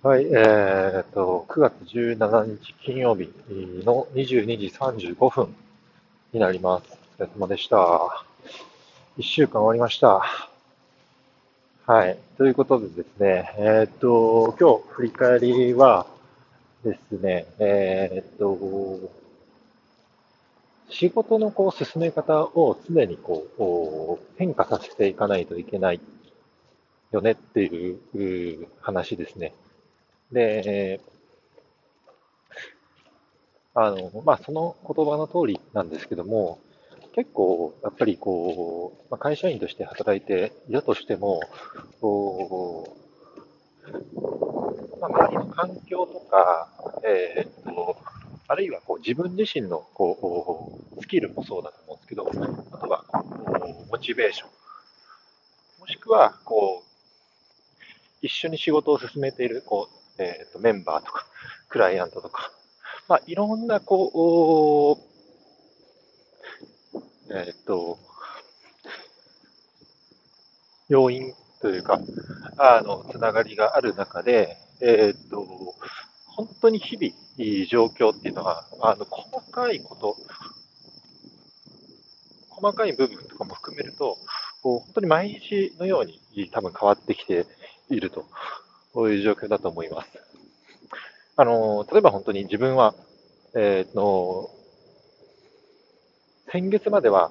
はい、えーっと、9月17日金曜日の22時35分になります。お疲れ様でした。1週間終わりました。はい、ということでですね、えーっと、今日振り返りはですね、えーっと、仕事のこう進め方を常にこう変化させていかないといけないよねっていう話ですね。で、あの、まあ、その言葉の通りなんですけども、結構、やっぱりこう、まあ、会社員として働いていたとしても、こう、まあ、周りの環境とか、えーっと、あるいはこう自分自身のこうスキルもそうだと思うんですけど、あとはこうモチベーション、もしくはこう一緒に仕事を進めているこう、えーとメンバーとか、クライアントとか、まあ、いろんなこう、えーと、要因というか、あの、つながりがある中で、えーと、本当に日々、状況っていうのは、あの、細かいこと、細かい部分とかも含めると、本当に毎日のように多分変わってきていると、そういう状況だと思います。あの、例えば本当に自分は、えーっと、先月までは、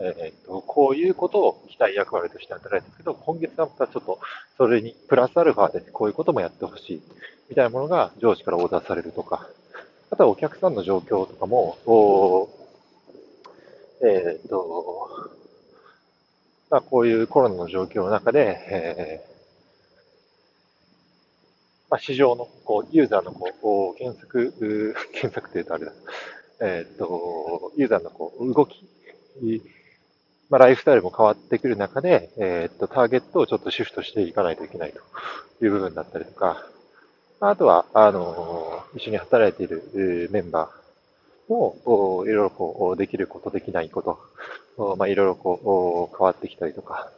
えーっと、こういうことを期待役割として働いてるけど、今月はまたちょっとそれにプラスアルファでこういうこともやってほしいみたいなものが上司からオーダーされるとか、あとはお客さんの状況とかも、こうえーっと、まあ、こういうコロナの状況の中で、えーまあ、市場のこうユーザーのこう検索、検索というとあれだ、えーっと、ユーザーのこう動き、まあ、ライフスタイルも変わってくる中で、えーっと、ターゲットをちょっとシフトしていかないといけないという部分だったりとか、あとは、あの、一緒に働いているメンバーも、いろいろこう、できること、できないこと、まあ、いろいろこう、変わってきたりとか、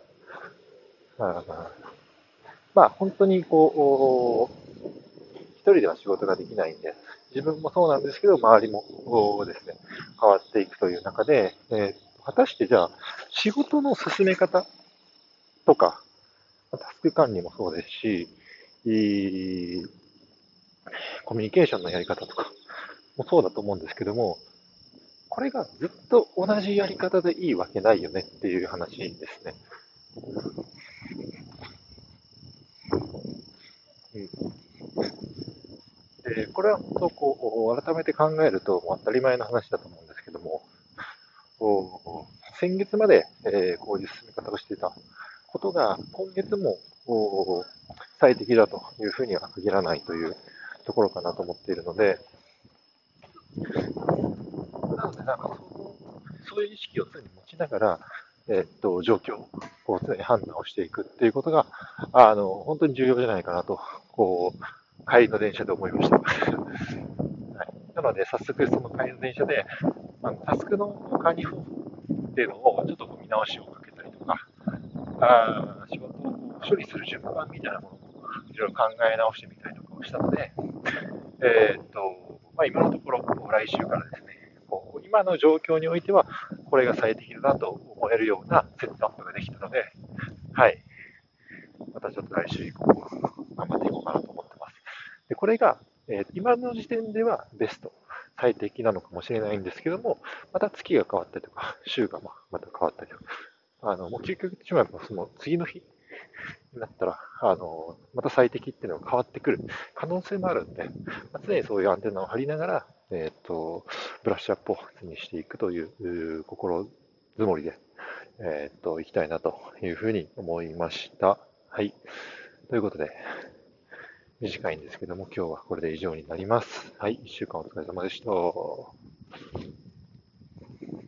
まあ、本当にこう、一人では仕事ができないんで、自分もそうなんですけど、周りもですね、変わっていくという中で、えー果たしてじゃあ、仕事の進め方とか、タスク管理もそうですし、いコミュニケーションのやり方とかもそうだと思うんですけども、これがずっと同じやり方でいいわけないよねっていう話ですね。うん、でこれは本当こう、改めて考えると当たり前の話だと思うんですけども、こう先月まで、えーこういう進め方をしていたことが、今月もこう最適だというふうには限らないというところかなと思っているので、なので、なんかそうそういう意識を常に持ちながら、えーっと、状況を常に判断をしていくっていうことが、あの、本当に重要じゃないかなと、こう、帰りの電車で思いました。はい、なので、早速その帰りの電車で、あタスクの管理方法っていうのをちょっと見直しをかけたりとか、あ仕事を処理する順番みたいなものもいろいろ考え直してみたりとかをしたので、えーっと、まあ、今のところ、来週からですね、こう今の状況においては、これが最適だなと思えるようなセットアップができたので、はい。またちょっと来週以降、頑張っていこうかなと思って。これが、えー今の時点ではベスト、最適なのかもしれないんですけども、また月が変わったりとか、週がままた変わったりとか、あの、もう究極言ってしまえば、その次の日になったら、あの、また最適っていうのが変わってくる可能性もあるんで、まあ常にそういうアンテナを張りながら、えっ、と、ブラッシュアップを常にしていくというう心づもりで、えっ、と、いきたいなというふうに思いました。はい。ということで、短いんですけども、今日はこれで以上になります。はい。一週間お疲れ様でした。